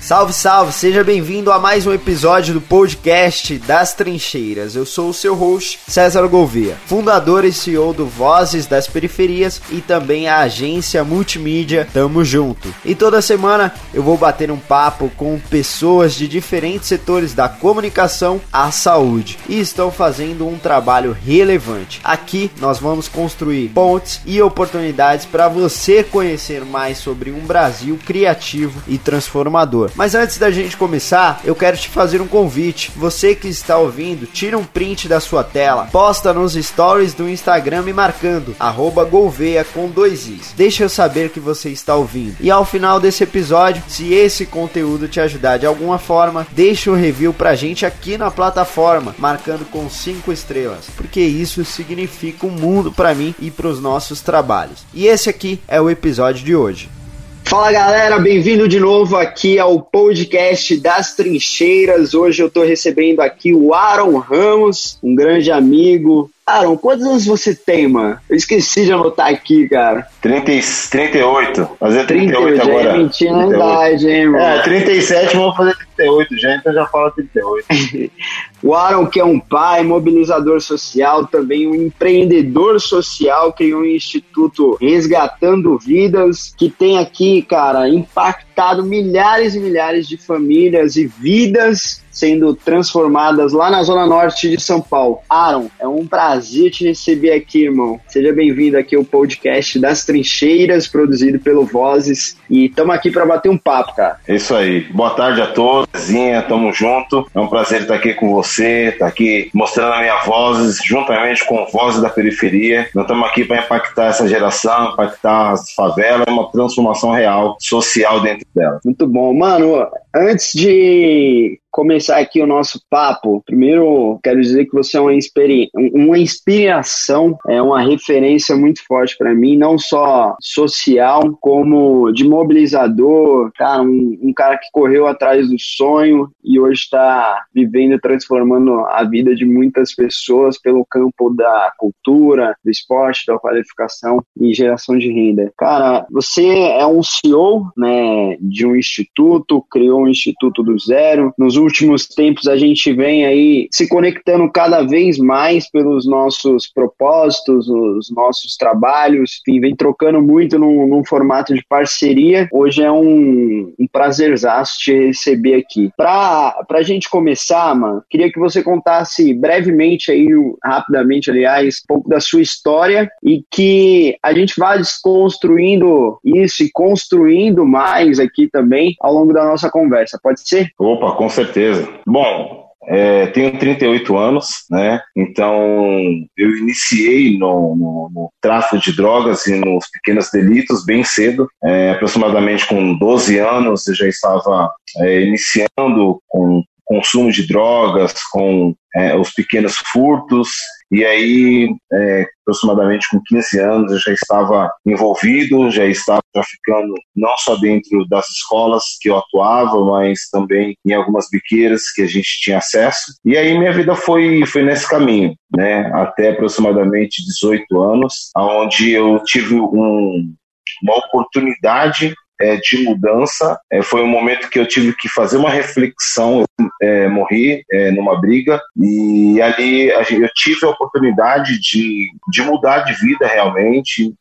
Salve, salve! Seja bem-vindo a mais um episódio do podcast das Trincheiras. Eu sou o seu host, César Gouveia, fundador e CEO do Vozes das Periferias e também a agência multimídia Tamo Junto. E toda semana eu vou bater um papo com pessoas de diferentes setores da comunicação à saúde e estão fazendo um trabalho relevante. Aqui nós vamos construir pontes e oportunidades para você conhecer mais sobre um Brasil criativo e transformador. Mas antes da gente começar, eu quero te fazer um convite. Você que está ouvindo, tira um print da sua tela, posta nos stories do Instagram me marcando @golveia com dois i's. Deixa eu saber que você está ouvindo. E ao final desse episódio, se esse conteúdo te ajudar de alguma forma, deixa um review pra gente aqui na plataforma, marcando com cinco estrelas, porque isso significa um mundo para mim e para os nossos trabalhos. E esse aqui é o episódio de hoje. Fala galera, bem-vindo de novo aqui ao podcast das trincheiras. Hoje eu tô recebendo aqui o Aaron Ramos, um grande amigo. Aaron, quantos anos você tem, mano? Eu esqueci de anotar aqui, cara. 30, 38. Fazer 38, 38 agora. É mentindo na idade, hein, mano? É, 37, vamos fazer 38 já, então já fala 38. o Aaron, que é um pai, mobilizador social, também um empreendedor social, criou um instituto Resgatando Vidas, que tem aqui, cara, impactado milhares e milhares de famílias e vidas sendo transformadas lá na Zona Norte de São Paulo. Aaron, é um prazer te receber aqui, irmão. Seja bem-vindo aqui ao podcast das Trincheiras, produzido pelo Vozes. E estamos aqui para bater um papo, cara. Isso aí. Boa tarde a todos. Zinha, tamo junto. É um prazer estar aqui com você, estar aqui mostrando a minha voz, juntamente com Vozes da Periferia. Nós estamos aqui para impactar essa geração, impactar as favelas, uma transformação real, social dentro dela. Muito bom. Mano, antes de começar aqui o nosso papo, primeiro quero dizer que você é uma, uma inspiração, é uma referência muito forte para mim, não só social, como de mobilizador, cara, um, um cara que correu atrás do sonho e hoje está vivendo e transformando a vida de muitas pessoas pelo campo da cultura, do esporte, da qualificação e geração de renda. Cara, você é um CEO né, de um instituto, criou um instituto do zero, nos últimos tempos a gente vem aí se conectando cada vez mais pelos nossos propósitos, os nossos trabalhos, enfim, vem trocando muito num, num formato de parceria. Hoje é um, um prazerzaço te receber aqui. Pra, pra gente começar, mano, queria que você contasse brevemente aí, rapidamente, aliás, um pouco da sua história e que a gente vá desconstruindo isso e construindo mais aqui também ao longo da nossa conversa. Pode ser? Opa, com certeza certeza. Bom, é, tenho 38 anos, né? Então eu iniciei no, no, no, tráfico de drogas e nos pequenos delitos bem cedo. É, aproximadamente com 12 anos eu já estava é, iniciando com consumo de drogas, com é, os pequenos furtos, e aí, é, aproximadamente com 15 anos, eu já estava envolvido, já estava traficando não só dentro das escolas que eu atuava, mas também em algumas biqueiras que a gente tinha acesso. E aí minha vida foi, foi nesse caminho, né, até aproximadamente 18 anos, onde eu tive um, uma oportunidade é, de mudança. É, foi um momento que eu tive que fazer uma reflexão. Eu é, morri é, numa briga e ali eu tive a oportunidade de, de mudar de vida realmente,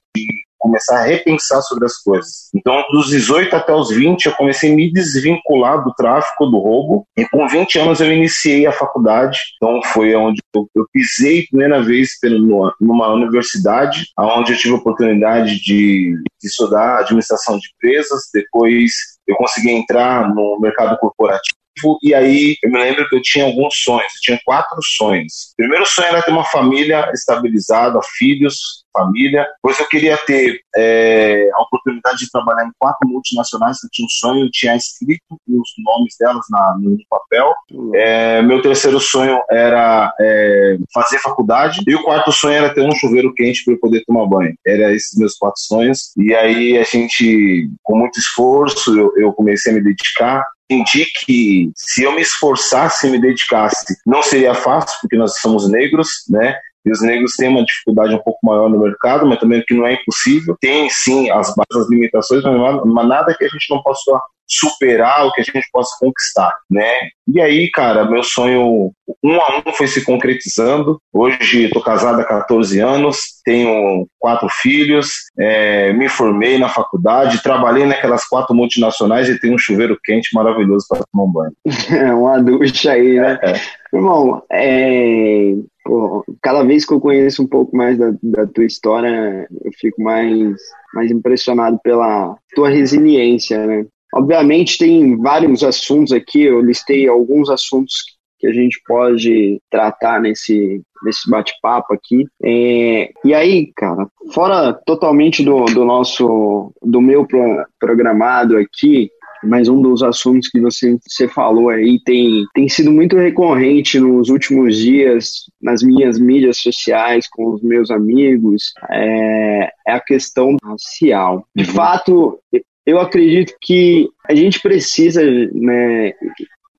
começar a repensar sobre as coisas. Então, dos 18 até os 20, eu comecei a me desvincular do tráfico, do roubo, e com 20 anos eu iniciei a faculdade. Então, foi onde eu, eu pisei primeira vez pelo, numa universidade, onde eu tive a oportunidade de, de estudar administração de empresas, depois eu consegui entrar no mercado corporativo e aí eu me lembro que eu tinha alguns sonhos, eu tinha quatro sonhos. O primeiro sonho era ter uma família estabilizada, filhos, família, pois eu queria ter é, a oportunidade de trabalhar em quatro multinacionais, eu tinha um sonho, eu tinha escrito os nomes delas na, no papel. É, meu terceiro sonho era é, fazer faculdade, e o quarto sonho era ter um chuveiro quente para eu poder tomar banho. Era esses meus quatro sonhos. E aí a gente, com muito esforço, eu, eu comecei a me dedicar, entendi que se eu me esforçasse e me dedicasse, não seria fácil, porque nós somos negros, né? E os negros têm uma dificuldade um pouco maior no mercado, mas também que não é impossível. Tem sim as, as limitações, mas nada que a gente não possa superar, o que a gente possa conquistar, né? E aí, cara, meu sonho um a um foi se concretizando. Hoje estou casado há 14 anos, tenho quatro filhos, é, me formei na faculdade, trabalhei naquelas quatro multinacionais e tenho um chuveiro quente maravilhoso para tomar um banho. É uma ducha aí, né? É. Irmão, é, pô, cada vez que eu conheço um pouco mais da, da, tua história, eu fico mais, mais impressionado pela tua resiliência, né? Obviamente tem vários assuntos aqui, eu listei alguns assuntos que a gente pode tratar nesse, nesse bate-papo aqui. É, e aí, cara, fora totalmente do, do nosso, do meu pro, programado aqui, mas um dos assuntos que você, você falou aí tem, tem sido muito recorrente nos últimos dias nas minhas mídias sociais, com os meus amigos, é, é a questão racial. De uhum. fato, eu acredito que a gente precisa né,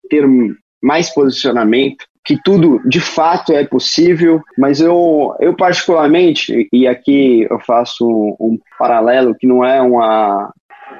ter mais posicionamento, que tudo de fato é possível, mas eu, eu particularmente, e aqui eu faço um, paralelo que não é uma,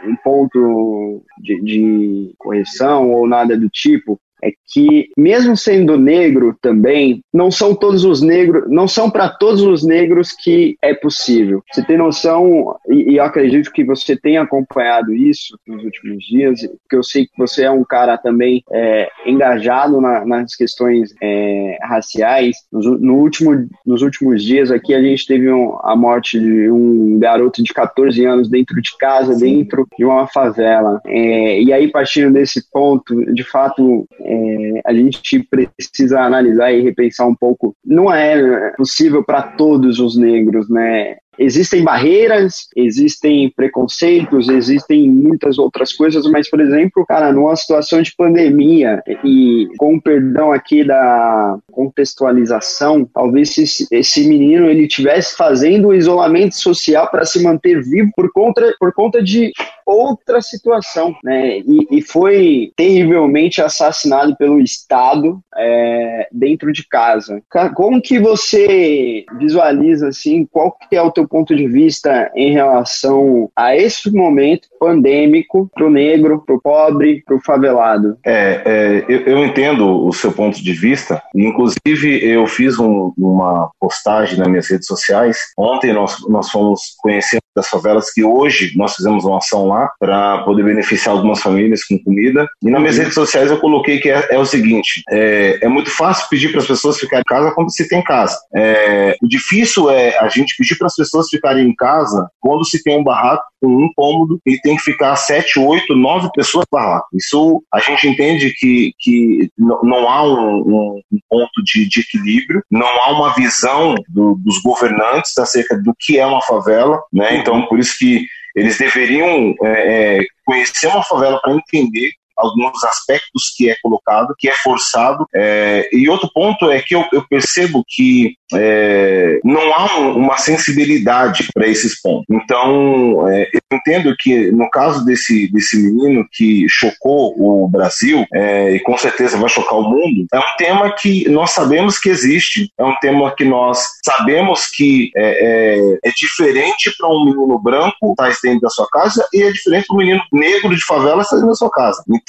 um ponto de, de correção ou nada do tipo, é que mesmo sendo negro também, não são todos os negros, não são para todos os negros que é possível. Você tem noção e, e, eu acredito que você tem acompanhado isso nos últimos dias, porque eu sei que você é um cara também é, engajado na, nas questões é, raciais. No, no, último, nos últimos dias aqui a gente teve um, a morte de um garoto de 14 anos dentro de casa, dentro de uma favela. É, e aí partindo desse ponto, de fato é, a gente precisa analisar e repensar um pouco. Não é possível para todos os negros, né? Existem barreiras, existem preconceitos, existem muitas outras coisas, mas, por exemplo, cara, numa situação de pandemia, e com o perdão aqui da contextualização, talvez esse, esse menino ele tivesse fazendo o isolamento social para se manter vivo por conta, por conta de outra situação, né? E, e foi terrivelmente assassinado pelo Estado é, dentro de casa. Como que você visualiza assim? Qual que é o teu ponto de vista em relação a esse momento pandêmico para o negro, para o pobre, para o favelado? É, é eu, eu, entendo o seu ponto de vista. Inclusive, eu fiz um, uma postagem nas minhas redes sociais. Ontem nós, nós fomos conhecer das favelas que hoje nós fizemos uma ação lá para poder beneficiar algumas famílias com comida. E nas minhas uhum. redes sociais eu coloquei que é, é o seguinte: é, é, muito fácil pedir para as pessoas ficarem em casa quando se tem casa. É, o difícil é a gente pedir para as pessoas ficarem em casa quando se tem um barraco com um cômodo e tem que ficar sete, oito, nove pessoas no barraco. Isso a gente entende que, que não há um, um, um ponto de, de, equilíbrio, não há uma visão do, dos governantes acerca do que é uma favela, né? Então, por isso que eles deveriam é, é conhecer uma favela para entender alguns aspectos que é colocado, que é forçado. É, e outro ponto é que eu, eu percebo que é, não há um, uma sensibilidade para esses pontos. Então, é, eu entendo que no caso desse, desse menino que chocou o Brasil, é, e com certeza vai chocar o mundo, é um tema que nós sabemos que existe, é um tema que nós sabemos que é, é, é diferente para um menino branco estar tá dentro da sua casa e é diferente para um menino negro de favela estar dentro da sua casa. Então,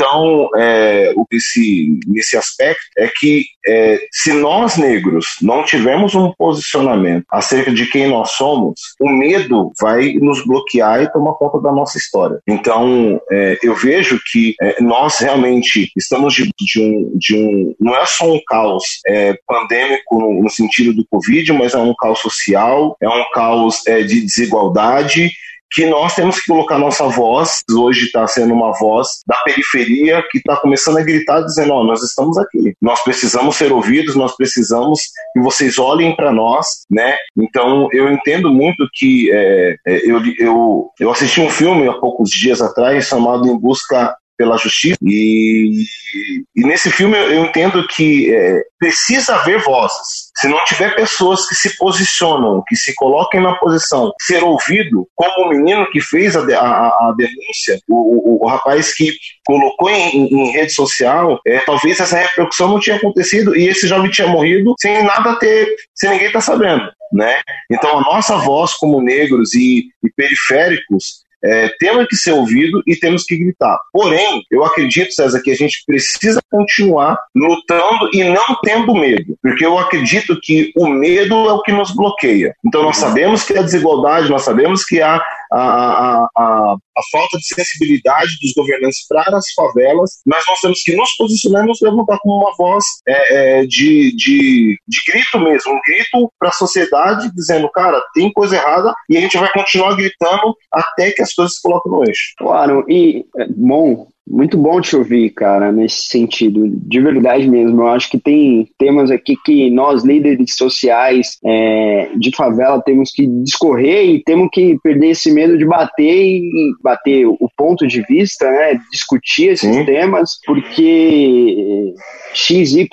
é, esse, nesse aspecto, é que se nós negros não tivermos um posicionamento acerca de quem nós somos, o medo vai nos bloquear e tomar conta da nossa história. Então, é, eu vejo que é, nós realmente estamos de, de, um, de um. Não é só um caos é, pandêmico no, no, sentido do Covid, mas é um caos social, é um caos é, de desigualdade que nós temos que colocar nossa voz, hoje está sendo uma voz da periferia que está começando a gritar dizendo, oh, nós estamos aqui, nós precisamos ser ouvidos, nós precisamos que vocês olhem para nós, né? Então eu entendo muito que é, é, eu, eu, eu assisti um filme há poucos dias atrás chamado Em Busca pela justiça. E, e nesse filme eu entendo que é, precisa haver vozes. Se não tiver pessoas que se posicionam, que se coloquem na posição ser ouvido, como o menino que fez a, a, a denúncia, o, o, o, rapaz que colocou em, em rede social, é, talvez essa repercussão não tinha acontecido e esse jovem tinha morrido sem nada ter, sem ninguém estar tá sabendo. Né? Então a nossa voz como negros e, e periféricos é, temos que ser ouvido e temos que gritar. Porém, eu acredito, César, que a gente precisa continuar lutando e não tendo medo, porque eu acredito que o medo é o que nos bloqueia. Então, nós sabemos que a desigualdade, nós sabemos que há a, a, a, a, falta de sensibilidade dos governantes para as favelas, mas nós temos que nos posicionar e nos levantar como uma voz é, é, de, de, de grito mesmo, um grito para a sociedade dizendo, cara, tem coisa errada e a gente vai continuar gritando até que as coisas se coloquem no eixo. Claro, e é, bom, muito bom te ouvir, cara, nesse sentido, de verdade mesmo. Eu acho que tem temas aqui que nós, líderes sociais é, de favela, temos que discorrer e temos que perder esse medo de bater e bater o ponto de vista, né? Discutir esses Sim. temas, porque XYZ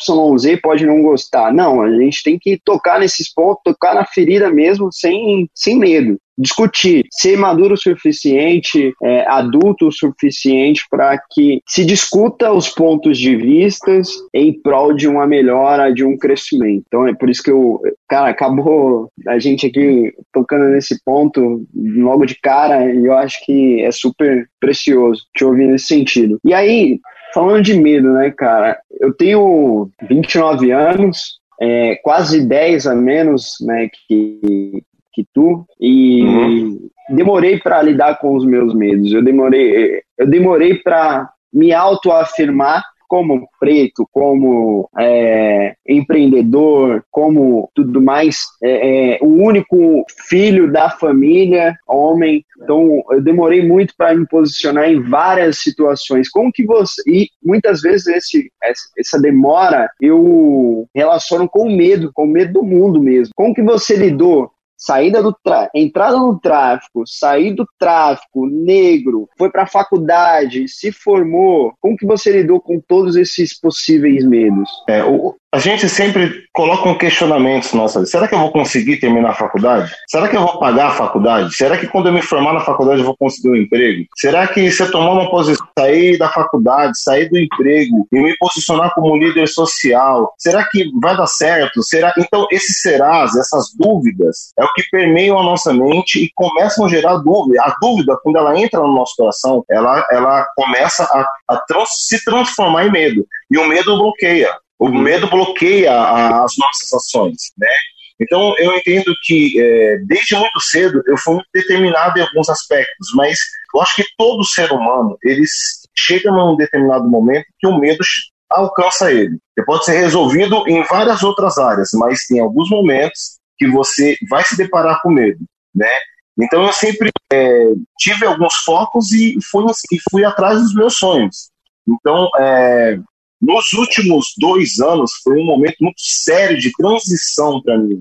pode não gostar. Não, a gente tem que tocar nesses pontos, tocar na ferida mesmo, sem, sem medo discutir, ser maduro o suficiente, é, adulto o suficiente para que se discuta os pontos de vistas em prol de uma melhora, de um crescimento. Então é por isso que eu, cara, acabou a gente aqui tocando nesse ponto logo de cara e eu acho que é super precioso te ouvir nesse sentido. E aí, falando de medo, né, cara, eu tenho 29 anos, é, quase 10 a menos né, que, que tu e uhum. demorei para lidar com os meus medos. Eu demorei, eu demorei para me autoafirmar como preto, como é, empreendedor, como tudo mais, é, é, o único filho da família, homem. Então, eu demorei muito para me posicionar em várias situações. Como que você. E muitas vezes esse, essa demora eu relaciono com o medo, com o medo do mundo mesmo. Como que você lidou saída do tra... entrada no tráfico, sair do tráfico, negro, foi para a faculdade, se formou. Como que você lidou com todos esses possíveis medos? É, o, a gente sempre coloca um questionamento nossa. Será que eu vou conseguir terminar a faculdade? Será que eu vou pagar a faculdade? Será que quando eu me formar na faculdade eu vou conseguir um emprego? Será que se eu tomar uma posição, sair da faculdade, sair do emprego e me posicionar como líder social, será que vai dar certo? Será? Então esses serás, essas dúvidas, é o que permeiam a nossa mente e começam a gerar dúvida. A dúvida, quando ela entra no nosso coração, ela, ela começa a, a trans, se transformar em medo. E o medo bloqueia. O medo bloqueia as nossas ações, né? Então, eu entendo que é, desde muito cedo eu fui muito determinado em alguns aspectos, mas eu acho que todo ser humano ele chega num determinado momento que o medo alcança ele. Ele pode ser resolvido em várias outras áreas, mas tem alguns momentos que você vai se deparar com medo, né? Então, eu sempre é, tive alguns focos e fui, e fui atrás dos meus sonhos. Então, é, nos últimos dois anos foi um momento muito sério de transição para mim.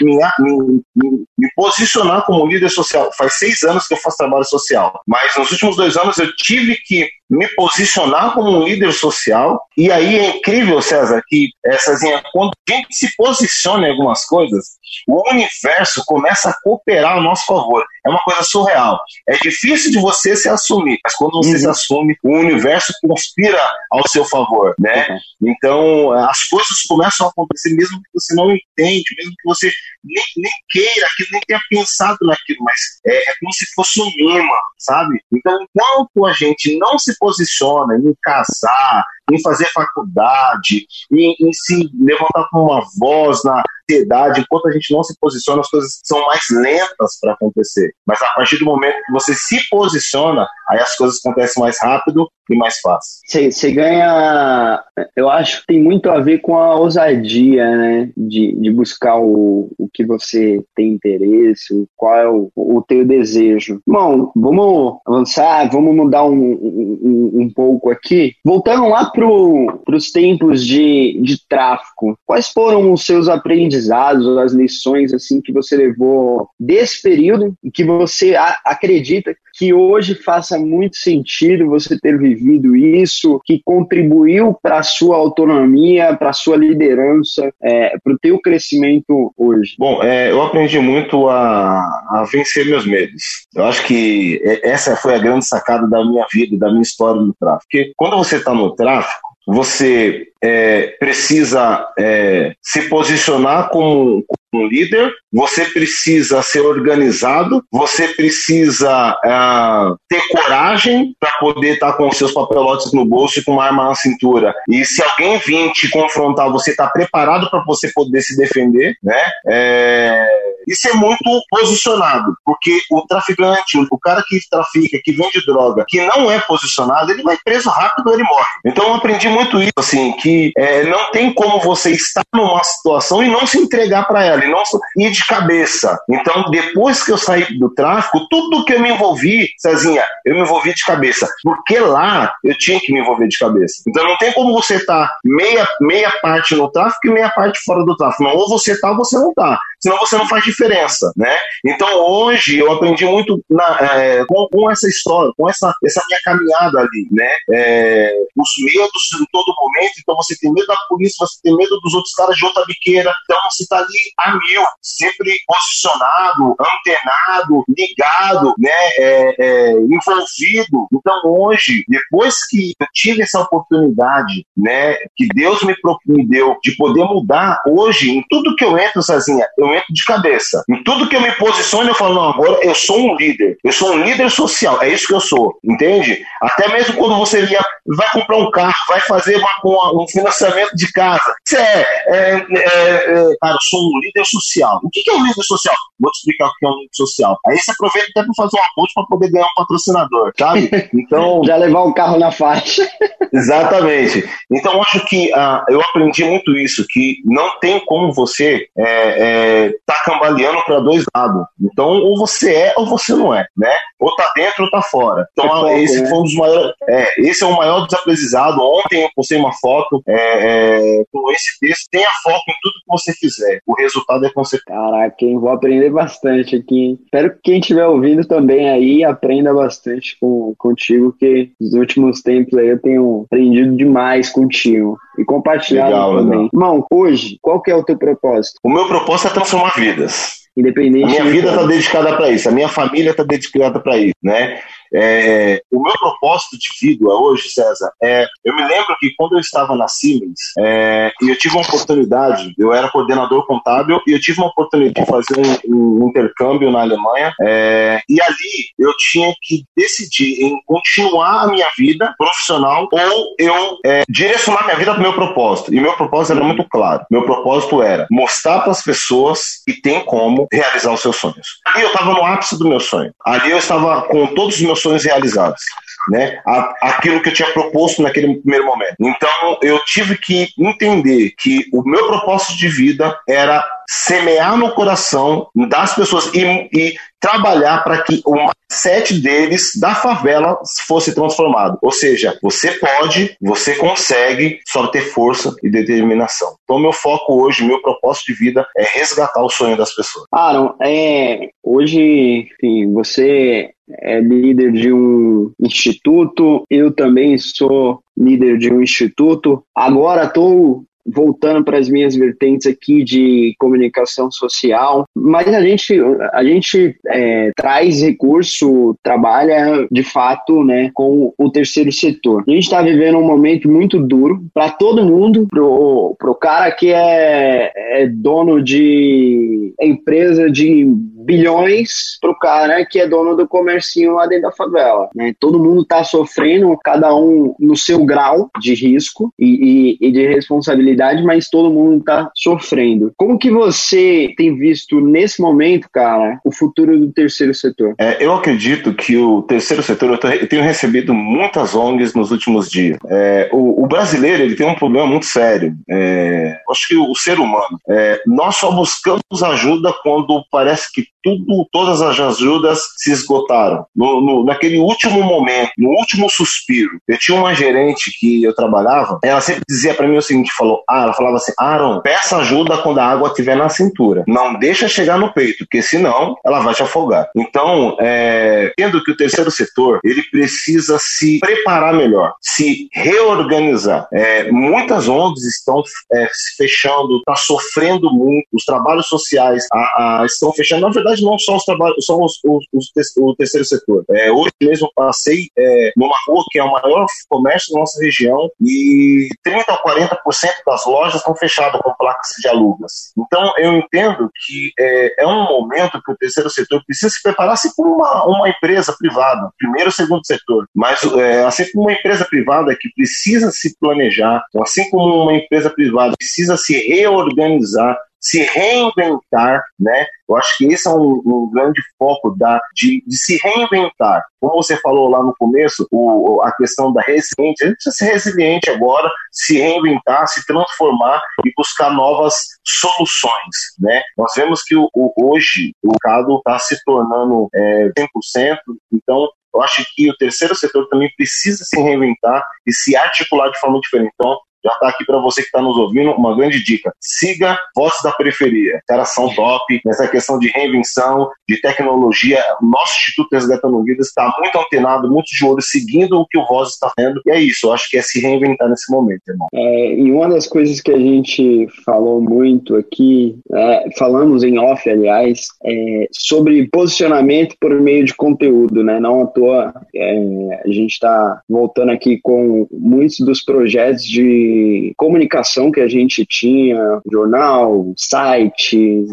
Me, me, me, me, posicionar como líder social. Faz seis anos que eu faço trabalho social, mas nos últimos dois anos eu tive que me posicionar como um líder social. E aí é incrível, César, que essas, quando a gente se posiciona em algumas coisas, o universo começa a cooperar ao nosso favor. É uma coisa surreal. É difícil de você se assumir, mas quando você uhum. se assume, o universo conspira ao seu favor, né? Uhum. Então, as coisas começam a acontecer mesmo que você não entende, mesmo que você nem, nem queira, que nem tenha pensado naquilo, mas é, é como se fosse um imã, sabe? Então, enquanto a gente não posiciona em casar, em fazer faculdade, em, em se levantar com uma voz na sociedade, enquanto a gente não se posiciona, as coisas são mais lentas para acontecer. Mas a partir do momento que você se posiciona, aí as coisas acontecem mais rápido e mais fácil. Você ganha, eu acho que tem muito a ver com a ousadia, né? De, de buscar o, o que você tem interesse, qual é o, o teu desejo. Bom, vamos avançar, vamos mudar um, um, um pouco aqui. Voltando lá para os tempos de, de tráfico, quais foram os seus aprendizados, as lições assim que você levou desse período e que você a, acredita que hoje faça muito sentido você ter vivido isso, que contribuiu para a sua autonomia, para a sua liderança, é, para o teu crescimento hoje? Bom, é, eu aprendi muito a, a vencer meus medos. Eu acho que essa foi a grande sacada da minha vida, da minha história no tráfico. Porque quando você está no tráfico, você é, precisa é, se posicionar como, como, líder, você precisa ser organizado, você precisa é, ter coragem para poder estar tá com seus papelotes no bolso e com uma arma na cintura. E se alguém vir te confrontar, você está preparado para você poder se defender, né? É, e ser muito posicionado, porque o traficante, o cara que trafica, que vende droga, que não é posicionado, ele vai preso rápido, ele morre. Então eu aprendi muito isso, assim, que é, não tem como você estar numa situação e não se entregar para ela, e não ir de cabeça. Então, depois que eu saí do tráfico, tudo que eu me envolvi, Cezinha, eu me envolvi de cabeça, porque lá eu tinha que me envolver de cabeça. Então não tem como você estar tá meia, meia parte no tráfico e meia parte fora do tráfico. Não, ou você tá ou você não tá senão você não faz diferença, né? Então hoje eu aprendi muito na, é, com, com, essa história, com essa, essa minha caminhada ali, né? É, os medos em todo momento, então você tem medo da polícia, você tem medo dos outros caras de outra biqueira, então você tá ali a mil, sempre posicionado, antenado, ligado, né? É, é, envolvido. Então hoje, depois que eu tive essa oportunidade, né? Que Deus me, me deu de poder mudar, hoje, em tudo que eu entro, sozinha, eu de cabeça. Em tudo que eu me posiciono, eu falo, não, agora eu sou um líder. Eu sou um líder social. É isso que eu sou. Entende? Até mesmo quando você via, vai comprar um carro, vai fazer uma, um financiamento de casa. Você é, é, é, é, cara, eu sou um líder social. O que é um líder social? Vou te explicar o que é um líder social. Aí você aproveita até para fazer uma ponte para poder ganhar um patrocinador, sabe? Então. Já levar um carro na faixa. Exatamente. Então, acho que uh, eu aprendi muito isso, que não tem como você é, tá cambaleando para dois lados. Então, ou você é ou você não é, né? Ou tá dentro ou tá fora. Então, é esse foi um dos maiores. É, esse é o maior desaprendizado. Ontem eu postei uma foto é, é, com esse texto. Tenha foco em tudo que você fizer. O resultado é consequência. Caraca, hein? Vou aprender bastante aqui. Espero que quem estiver ouvindo também aí aprenda bastante com, contigo, que nos últimos tempos aí eu tenho aprendido demais contigo e compartilhado legal, também. Legal. Irmão, hoje, qual que é o teu propósito? O meu propósito é transformar vidas. Independente. A minha vida está dedicada para isso, a minha família está dedicada para isso, né? É, o meu propósito de vida hoje, César, é. Eu me lembro que quando eu estava na Siemens, é, e eu tive uma oportunidade, eu era coordenador contábil, e eu tive uma oportunidade de fazer um, um intercâmbio na Alemanha, é, e ali eu tinha que decidir em continuar a minha vida profissional ou eu é, direcionar minha vida para o meu propósito. E meu propósito era muito claro. Meu propósito era mostrar para as pessoas que tem como realizar os seus sonhos. Ali eu estava no ápice do meu sonho. Ali eu estava com todos os meus sonhos realizados. Né, aquilo que eu tinha proposto naquele primeiro momento. Então eu tive que entender que o meu propósito de vida era semear no coração das pessoas e, e trabalhar para que o mindset deles da favela fosse transformado. Ou seja, você pode, você consegue, só ter força e determinação. Então, meu foco hoje, meu propósito de vida é resgatar o sonho das pessoas. Aaron, é, hoje, enfim, você é líder de um instituto, eu também sou líder de um instituto. Agora estou voltando para as minhas vertentes aqui de comunicação social, mas a gente, a gente é, traz recurso, trabalha de fato né, com o terceiro setor. A gente está vivendo um momento muito duro para todo mundo, pro, pro cara que é, é dono de empresa de bilhões pro cara que é dono do comercinho lá dentro da favela. Né? Todo mundo está sofrendo, cada um no seu grau de risco e, e, e de responsabilidade, mas todo mundo está sofrendo. Como que você tem visto nesse momento, cara, o futuro do terceiro setor? É, eu acredito que o terceiro setor, eu, eu tenho recebido muitas ONGs nos últimos dias. É, o, o, brasileiro ele tem um problema muito sério. É, acho que o, o ser humano, é, nós só buscamos ajuda quando parece que tudo, todas as ajudas se esgotaram. No, no, naquele último momento, no último suspiro, eu tinha uma gerente que eu trabalhava, ela sempre dizia para mim o seguinte, falou, ah, ela falava assim, Aaron, peça ajuda quando a água estiver na cintura. Não deixa chegar no peito, porque senão ela vai te afogar. Então, é, tendo que o terceiro setor, ele precisa se preparar melhor, se reorganizar. É, muitas ONGs estão é, se fechando, está sofrendo muito, os trabalhos sociais a, a, estão fechando. Na verdade, verdade, não só os trabalhos, só os, os, os, o terceiro setor. É, hoje mesmo passei é, numa rua que é o maior comércio da nossa região e 30 a 40% das lojas estão fechadas com placas de alugas. Então, eu entendo que é, é um momento que o terceiro setor precisa se preparar assim como uma, uma empresa privada, primeiro e segundo setor, mas é, assim como uma empresa privada que precisa se planejar, assim como uma empresa privada precisa se reorganizar se reinventar, né? Eu acho que esse é um, um grande foco da, de, de, se reinventar. Como você falou lá no começo, o, a questão da resiliência, a gente precisa ser resiliente agora, se reinventar, se transformar e buscar novas soluções, né? Nós vemos que o, o hoje o mercado está se tornando é, 100%, então eu acho que o terceiro setor também precisa se reinventar e se articular de forma diferente. Então, já está aqui para você que está nos ouvindo uma grande dica. Siga Vozes da Periferia. Caras são top nessa questão de reinvenção, de tecnologia. O nosso Instituto Resgatando Vidas está muito antenado, muito de olho, seguindo o que o Voz está fazendo. E é isso, eu acho que é se reinventar nesse momento, irmão. É, e uma das coisas que a gente falou muito aqui, é, falamos em off, aliás, é sobre posicionamento por meio de conteúdo, né? Não à toa, é, a gente está voltando aqui com muitos dos projetos de comunicação que a gente tinha, jornal, site,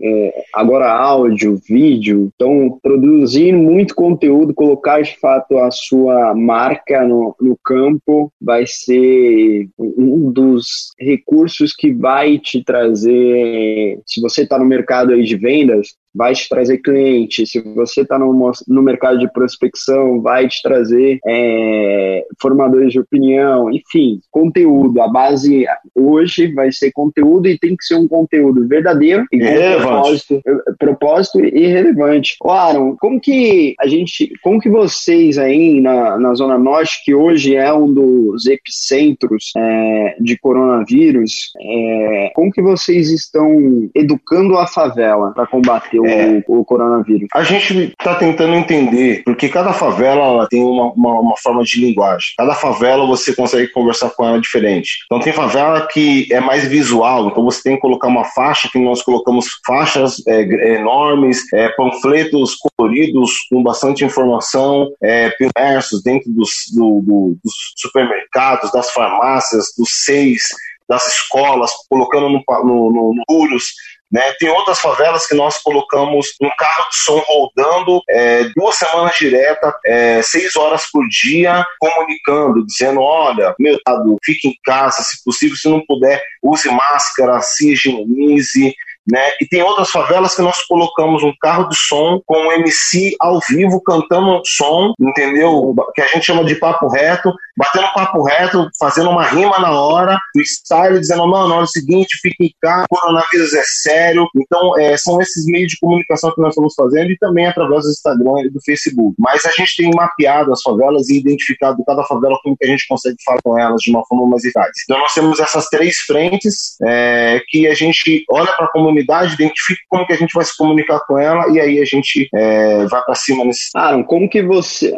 é, agora áudio, vídeo. Então, produzir muito conteúdo, colocar de fato a sua marca no, no campo vai ser um dos recursos que vai te trazer, se você está no mercado de vendas, vai te trazer cliente. Se você está no, no mercado de prospecção, vai te trazer é, formadores de opinião, enfim, conteúdo. A base hoje vai ser conteúdo e tem que ser um conteúdo verdadeiro e propósito, propósito e relevante. Claro, como que a gente, como que vocês aí na, na Zona Norte, que hoje é um dos epicentros é, de coronavírus, é, como que vocês estão educando a favela para combater o é, o, coronavírus? A gente está tentando entender, porque cada favela tem uma, uma, uma, forma de linguagem. Cada favela você consegue conversar com ela diferente. Então tem favela que é mais visual, então você tem que colocar uma faixa, que nós colocamos faixas é, enormes, é, panfletos coloridos com bastante informação, é, dentro dos, do, do, dos supermercados, das farmácias, dos seis, das escolas, colocando no, no, no, no muros né? Tem outras favelas que nós colocamos um carro de som rodando é, duas semanas direta, é, seis horas por dia, comunicando, dizendo: olha, meu lado, fique em casa, se possível, se não puder, use máscara, se higienize, né? E tem outras favelas que nós colocamos um carro de som com um MC ao vivo cantando som, entendeu? Que a gente chama de papo reto, batendo papo reto, fazendo uma rima na hora, freestyle, dizendo, não, não, é o seguinte, fique em casa, o coronavírus é sério. Então, é, são esses meios de comunicação que nós estamos fazendo e também através do Instagram e do Facebook. Mas a gente tem mapeado as favelas e identificado cada favela como que a gente consegue falar com elas de uma forma mais eficaz. Então, nós temos essas três frentes é, que a gente olha para a comunidade, identifica como que a gente vai se comunicar com ela e aí a gente é, vai para cima nesse. Aaron, como que você.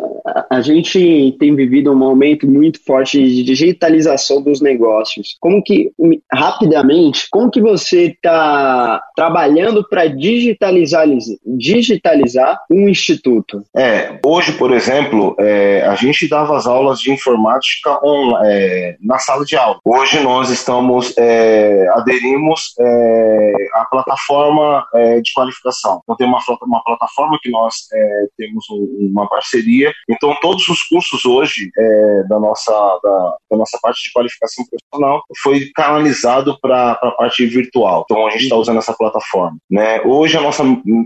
A gente tem vivido um momento muito forte de digitalização dos negócios. Como que, rapidamente, como que você está trabalhando para digitalizar, digitalizar um instituto? É, hoje, por exemplo, é, a gente dava as aulas de informática on, é, na sala de aula. Hoje nós estamos, é, aderimos é, à plataforma é, de qualificação. Então tem uma, uma plataforma que nós temos uma parceria. Então todos os cursos hoje da da nossa, da, da nossa parte de qualificação profissional foi canalizado para a parte virtual. Então a gente está usando essa plataforma. Né? Hoje a nossa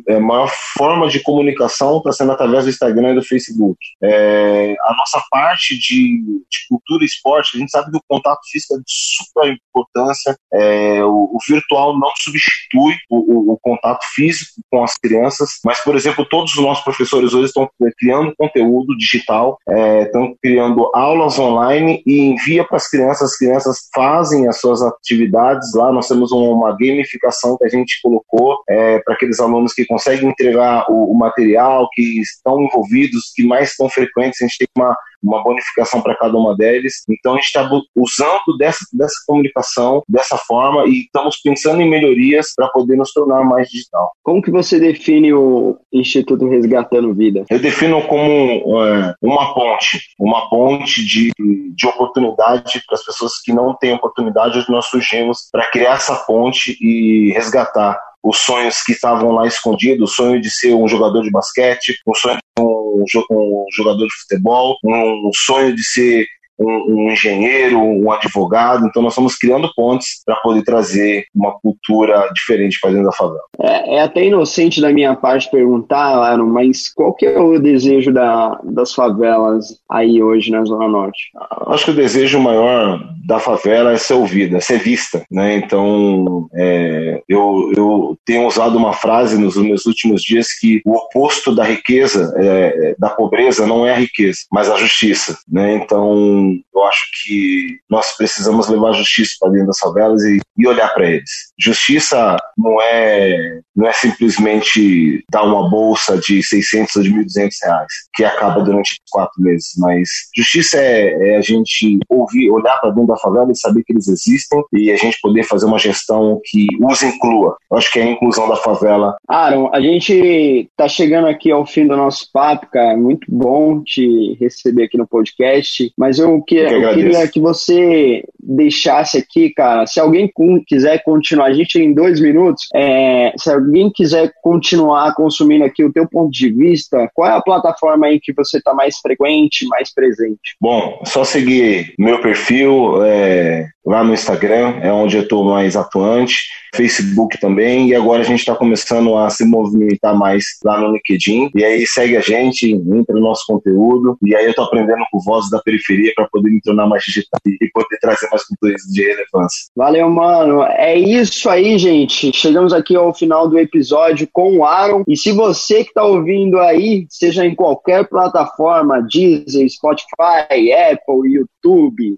é, maior forma de comunicação está sendo através do Instagram e do Facebook. É, a nossa parte de, de, cultura e esporte, a gente sabe que o contato físico é de super importância. É, o, o, virtual não substitui o, o, o contato físico com as crianças, mas, por exemplo, todos os nossos professores hoje estão criando conteúdo digital, é, estão criando aulas aulas online e envia para as crianças, as crianças fazem as suas atividades lá. Nós temos uma gamificação que a gente colocou é, para aqueles alunos que conseguem entregar o, o, material, que estão envolvidos, que mais estão frequentes. A gente tem uma, uma bonificação para cada uma deles. Então a gente está usando dessa, dessa comunicação dessa forma e estamos pensando em melhorias para poder nos tornar mais digital. Como que você define o Instituto Resgatando Vida? Eu defino como é, uma ponte, uma ponte de, de oportunidade para as pessoas que não têm oportunidade, nós surgimos para criar essa ponte e resgatar os sonhos que estavam lá escondidos, o sonho de ser um jogador de basquete, o sonho de um, um jogador de futebol, um sonho de ser um, um, engenheiro, um advogado. Então, nós estamos criando pontes para poder trazer uma cultura diferente para dentro da favela. É, é, até inocente da minha parte perguntar, Aaron, mas qual que é o desejo da, das favelas aí hoje na Zona Norte? Acho que o desejo maior da favela é ser ouvida, é ser vista. Né? Então, é, eu, eu tenho usado uma frase nos meus últimos dias que o oposto da riqueza, é, da pobreza, não é a riqueza, mas a justiça. Né? Então, eu acho que nós precisamos levar justiça para dentro das favelas e, e olhar para eles. Justiça não é não é simplesmente dar uma bolsa de 600 ou de 1.200 reais que acaba durante quatro meses, mas justiça é, é a gente ouvir, olhar para dentro da favela e saber que eles existem e a gente poder fazer uma gestão que os inclua. Eu acho que é a inclusão da favela. Aaron, a gente tá chegando aqui ao fim do nosso papo, cara. Muito bom te receber aqui no podcast, mas eu que, eu queria que você deixasse aqui, cara, se alguém quiser continuar, a gente tem dois minutos, é, se alguém quiser continuar consumindo aqui o teu ponto de vista, qual é a plataforma aí que você está mais frequente, mais presente? Bom, só seguir meu perfil é, lá no Instagram, é onde eu estou mais atuante. Facebook também, e agora a gente está começando a se movimentar mais lá no LinkedIn. E aí segue a gente, entra no nosso conteúdo, e aí eu estou aprendendo com vozes da periferia para poder me tornar mais digital e poder trazer mais conteúdo de relevância. Valeu, mano. É isso aí, gente. Chegamos aqui ao final do episódio com o Aaron. E se você que está ouvindo aí, seja em qualquer plataforma, Deezer, Spotify, Apple, YouTube,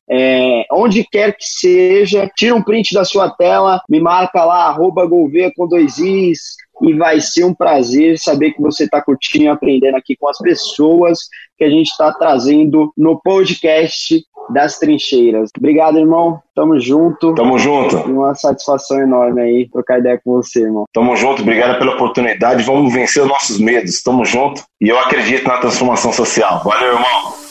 é, onde quer que seja, tira um print da sua tela, me marca lá, arroba Gouveia com dois Is, e vai ser um prazer saber que você está curtindo e aprendendo aqui com as pessoas que a gente está trazendo no podcast das trincheiras. Obrigado, irmão. Tamo junto. Tamo junto. Uma satisfação enorme aí trocar ideia com você, irmão. Tamo junto. Obrigado pela oportunidade. Vamos vencer os nossos medos. Tamo junto. E eu acredito na transformação social. Valeu, irmão.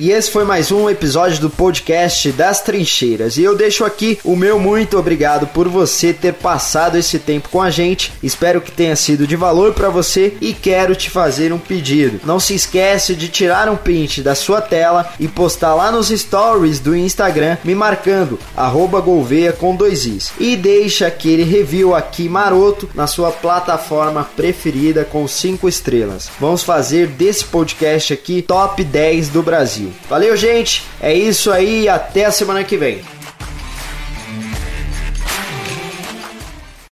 E esse foi mais um episódio do podcast das Trincheiras. E eu deixo aqui o meu muito obrigado por você ter passado esse tempo com a gente. Espero que tenha sido de valor para você e quero te fazer um pedido. Não se esquece de tirar um print da sua tela e postar lá nos stories do Instagram me marcando @golveia com dois i's e deixa aquele review aqui maroto na sua plataforma preferida com cinco estrelas. Vamos fazer desse podcast aqui top 10 do Valeu, gente. É isso aí. Até a semana que vem.